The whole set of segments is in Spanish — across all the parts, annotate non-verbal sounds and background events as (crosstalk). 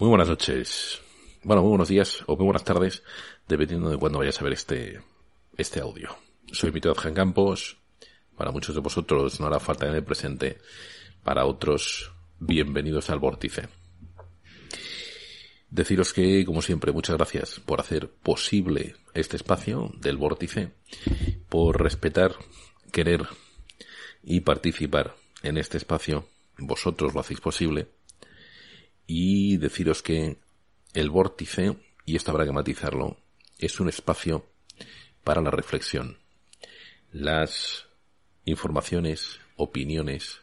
Muy buenas noches. Bueno, muy buenos días o muy buenas tardes, dependiendo de cuándo vayas a ver este, este audio. Soy Mito Adjan Campos. Para muchos de vosotros no hará falta tener presente. Para otros, bienvenidos al vórtice. Deciros que, como siempre, muchas gracias por hacer posible este espacio del vórtice, por respetar, querer y participar en este espacio. Vosotros lo hacéis posible. Y deciros que el vórtice, y esto habrá que matizarlo, es un espacio para la reflexión. Las informaciones, opiniones,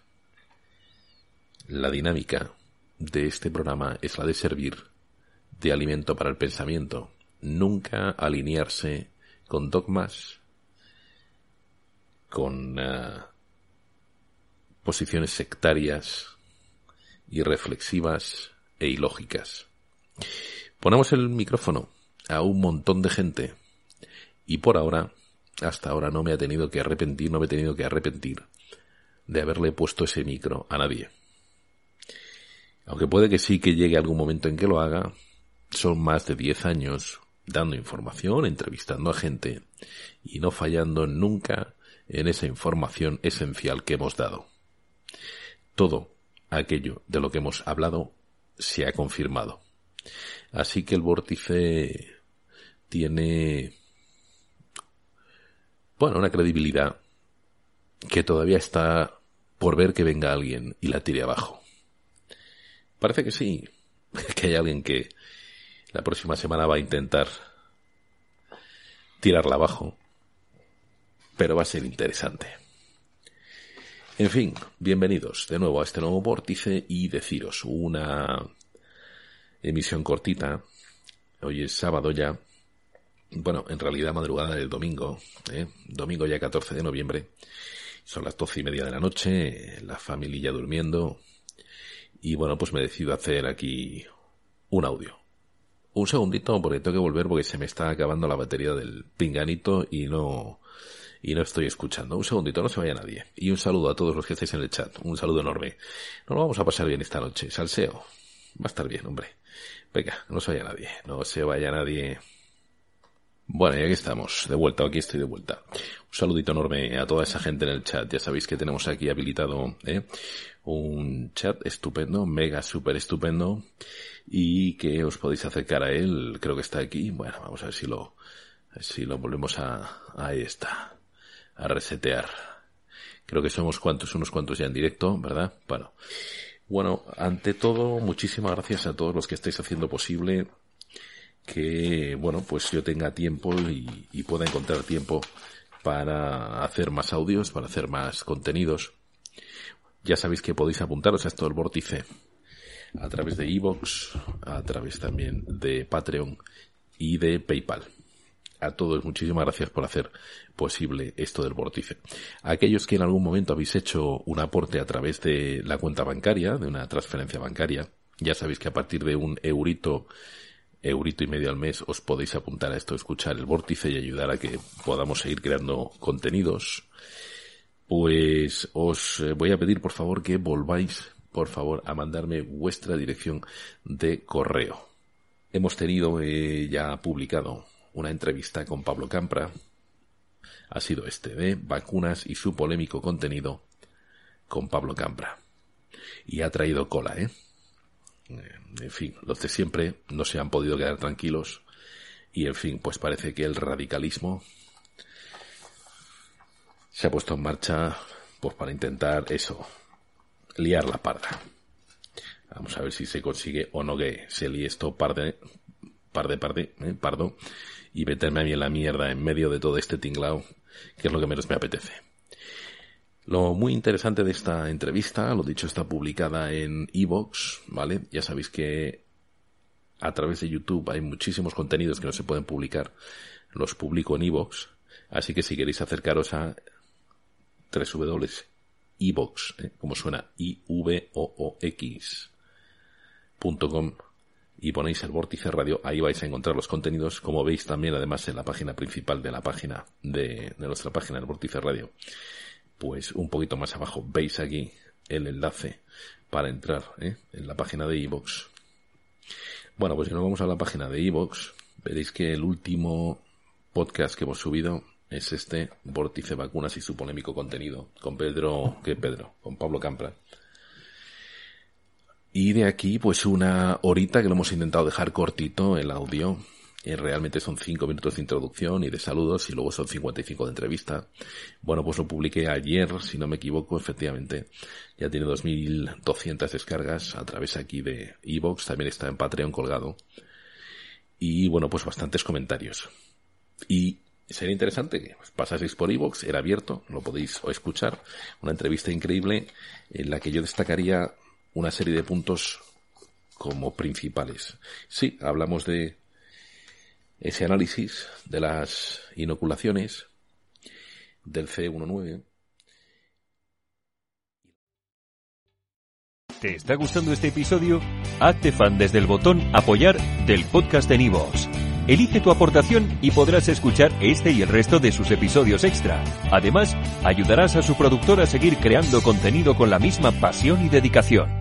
la dinámica de este programa es la de servir de alimento para el pensamiento, nunca alinearse con dogmas, con uh, posiciones sectarias, irreflexivas e ilógicas. Ponemos el micrófono a un montón de gente y por ahora, hasta ahora no me ha tenido que arrepentir, no me he tenido que arrepentir de haberle puesto ese micro a nadie. Aunque puede que sí que llegue algún momento en que lo haga, son más de 10 años dando información, entrevistando a gente y no fallando nunca en esa información esencial que hemos dado. Todo aquello de lo que hemos hablado se ha confirmado. Así que el vórtice tiene, bueno, una credibilidad que todavía está por ver que venga alguien y la tire abajo. Parece que sí, (laughs) que hay alguien que la próxima semana va a intentar tirarla abajo, pero va a ser interesante. En fin, bienvenidos de nuevo a este nuevo vórtice y deciros una emisión cortita. Hoy es sábado ya. Bueno, en realidad madrugada del domingo, ¿eh? domingo ya 14 de noviembre. Son las doce y media de la noche, la familia durmiendo. Y bueno, pues me decido hacer aquí un audio. Un segundito porque tengo que volver porque se me está acabando la batería del pinganito y no, y no estoy escuchando. Un segundito, no se vaya nadie. Y un saludo a todos los que estáis en el chat. Un saludo enorme. Nos lo vamos a pasar bien esta noche. Salseo. Va a estar bien, hombre. Venga, no se vaya nadie, no se vaya nadie. Bueno, y aquí estamos, de vuelta, aquí estoy de vuelta. Un saludito enorme a toda esa gente en el chat. Ya sabéis que tenemos aquí habilitado ¿eh? un chat estupendo, mega super estupendo, y que os podéis acercar a él. Creo que está aquí. Bueno, vamos a ver si lo, si lo volvemos a, ahí está, a resetear. Creo que somos cuantos, unos cuantos ya en directo, ¿verdad? Bueno, bueno, ante todo, muchísimas gracias a todos los que estáis haciendo posible que, bueno, pues yo tenga tiempo y, pueda encontrar tiempo para hacer más audios, para hacer más contenidos. Ya sabéis que podéis apuntaros a esto del vórtice a través de iVoox, a través también de Patreon y de PayPal a todos muchísimas gracias por hacer posible esto del vórtice. Aquellos que en algún momento habéis hecho un aporte a través de la cuenta bancaria, de una transferencia bancaria, ya sabéis que a partir de un eurito, eurito y medio al mes os podéis apuntar a esto, escuchar el vórtice y ayudar a que podamos seguir creando contenidos. Pues os eh, voy a pedir por favor que volváis, por favor, a mandarme vuestra dirección de correo. Hemos tenido eh, ya publicado una entrevista con Pablo Campra ha sido este de vacunas y su polémico contenido con Pablo Campra. Y ha traído cola, ¿eh? ¿eh? En fin, los de siempre no se han podido quedar tranquilos y en fin, pues parece que el radicalismo se ha puesto en marcha pues para intentar eso, liar la parda. Vamos a ver si se consigue o no que se líe esto parde, parde, parde, ¿eh? pardo y meterme a mí en la mierda en medio de todo este tinglao, que es lo que menos me apetece. Lo muy interesante de esta entrevista, lo dicho, está publicada en Evox, ¿vale? Ya sabéis que a través de YouTube hay muchísimos contenidos que no se pueden publicar. Los publico en Evox. Así que si queréis acercaros a www.evox, ¿eh? como suena, i v o o x.com y ponéis el vórtice radio, ahí vais a encontrar los contenidos, como veis también además en la página principal de la página de, nuestra página del vórtice radio, pues un poquito más abajo veis aquí el enlace para entrar ¿eh? en la página de iVoox Bueno, pues si nos vamos a la página de Evox, veréis que el último podcast que hemos subido es este, Vórtice Vacunas y su polémico contenido, con Pedro, ¿qué Pedro? Con Pablo Campra. Y de aquí, pues una horita que lo hemos intentado dejar cortito el audio. Eh, realmente son cinco minutos de introducción y de saludos y luego son 55 de entrevista. Bueno, pues lo publiqué ayer, si no me equivoco, efectivamente. Ya tiene 2.200 descargas a través aquí de Evox, también está en Patreon colgado. Y bueno, pues bastantes comentarios. Y sería interesante que pasaseis por Evox, era abierto, lo podéis escuchar. Una entrevista increíble en la que yo destacaría una serie de puntos como principales. Sí, hablamos de ese análisis de las inoculaciones del C19. ¿Te está gustando este episodio? Hazte fan desde el botón apoyar del podcast de Nivos. Elige tu aportación y podrás escuchar este y el resto de sus episodios extra. Además, ayudarás a su productor a seguir creando contenido con la misma pasión y dedicación.